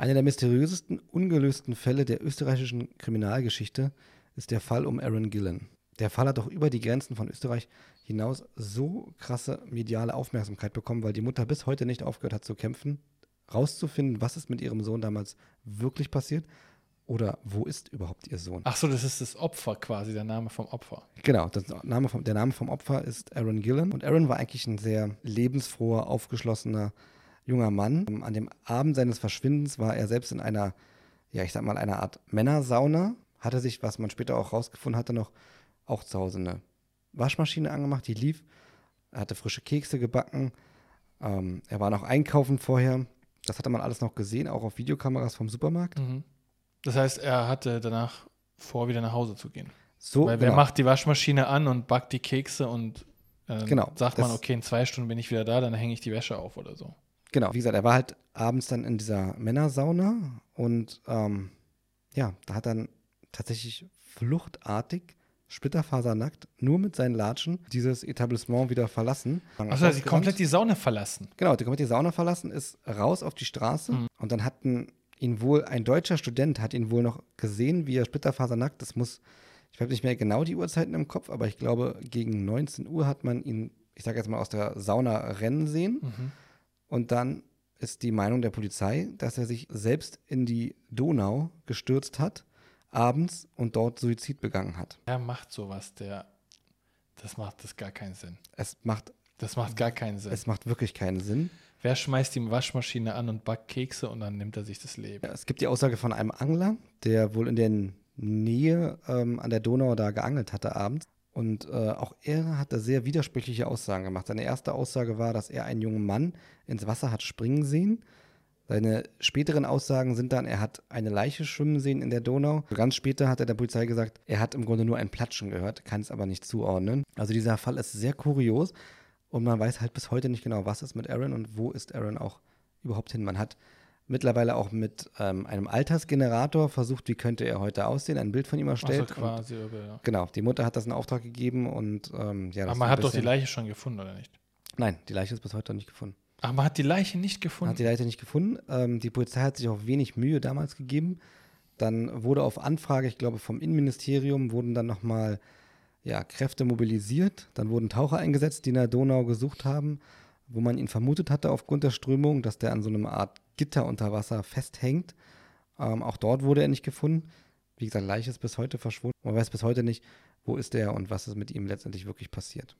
Einer der mysteriösesten, ungelösten Fälle der österreichischen Kriminalgeschichte ist der Fall um Aaron Gillen. Der Fall hat doch über die Grenzen von Österreich hinaus so krasse mediale Aufmerksamkeit bekommen, weil die Mutter bis heute nicht aufgehört hat zu kämpfen, rauszufinden, was ist mit ihrem Sohn damals wirklich passiert oder wo ist überhaupt ihr Sohn. Ach so, das ist das Opfer quasi, der Name vom Opfer. Genau, Name vom, der Name vom Opfer ist Aaron Gillen und Aaron war eigentlich ein sehr lebensfroher, aufgeschlossener junger Mann. An dem Abend seines Verschwindens war er selbst in einer, ja, ich sag mal, einer Art Männersauna, hatte sich, was man später auch rausgefunden hatte, noch auch zu Hause eine Waschmaschine angemacht, die lief. Er hatte frische Kekse gebacken. Ähm, er war noch einkaufen vorher. Das hatte man alles noch gesehen, auch auf Videokameras vom Supermarkt. Mhm. Das heißt, er hatte danach vor, wieder nach Hause zu gehen. So, Weil genau. wer macht die Waschmaschine an und backt die Kekse und äh, Genau, sagt man, okay, in zwei Stunden bin ich wieder da, dann hänge ich die Wäsche auf oder so. Genau, wie gesagt, er war halt abends dann in dieser Männersauna und ähm, ja, da hat dann tatsächlich fluchtartig, splitterfasernackt, nur mit seinen Latschen dieses Etablissement wieder verlassen. Achso, er hat komplett die Sauna verlassen. Genau, der komplett die Sauna verlassen, ist raus auf die Straße und dann hatten ihn wohl, ein deutscher Student hat ihn wohl noch gesehen, wie er splitterfasernackt, das muss, ich habe nicht mehr genau die Uhrzeiten im Kopf, aber ich glaube, gegen 19 Uhr hat man ihn, ich sage jetzt mal, aus der Sauna rennen sehen. Und dann ist die Meinung der Polizei, dass er sich selbst in die Donau gestürzt hat, abends und dort Suizid begangen hat. Er macht sowas, der. Das macht das gar keinen Sinn. Es macht, Das macht gar keinen Sinn. es macht wirklich keinen Sinn. Wer schmeißt die Waschmaschine an und backt Kekse und dann nimmt er sich das Leben? Ja, es gibt die Aussage von einem Angler, der wohl in der Nähe ähm, an der Donau da geangelt hatte abends. Und äh, auch er hatte sehr widersprüchliche Aussagen gemacht. Seine erste Aussage war, dass er einen jungen Mann ins Wasser hat springen sehen. Seine späteren Aussagen sind dann, er hat eine Leiche schwimmen sehen in der Donau. Ganz später hat er der Polizei gesagt, er hat im Grunde nur ein Platschen gehört, kann es aber nicht zuordnen. Also dieser Fall ist sehr kurios und man weiß halt bis heute nicht genau, was ist mit Aaron und wo ist Aaron auch überhaupt hin. Man hat mittlerweile auch mit ähm, einem Altersgenerator versucht, wie könnte er heute aussehen, ein Bild von ihm Also erstellt. und, quasi. aber ja. genau, die Mutter hat das in Auftrag gegeben und ähm, ja, das Aber man hat doch die Leiche schon gefunden, oder nicht? Nein, die Leiche ist bis heute noch nicht gefunden. Ach, man hat die Leiche nicht gefunden. Hat die Leiche nicht gefunden. Ähm, die Polizei hat sich auch wenig Mühe damals gegeben. Dann wurde auf Anfrage, ich glaube, vom Innenministerium wurden dann nochmal ja, Kräfte mobilisiert. Dann wurden Taucher eingesetzt, die in der Donau gesucht haben, wo man ihn vermutet hatte aufgrund der Strömung, dass der an so einer Art Gitter unter Wasser festhängt. Ähm, auch dort wurde er nicht gefunden. Wie gesagt, Leiche ist bis heute verschwunden. Man weiß bis heute nicht, wo ist er und was ist mit ihm letztendlich wirklich passiert.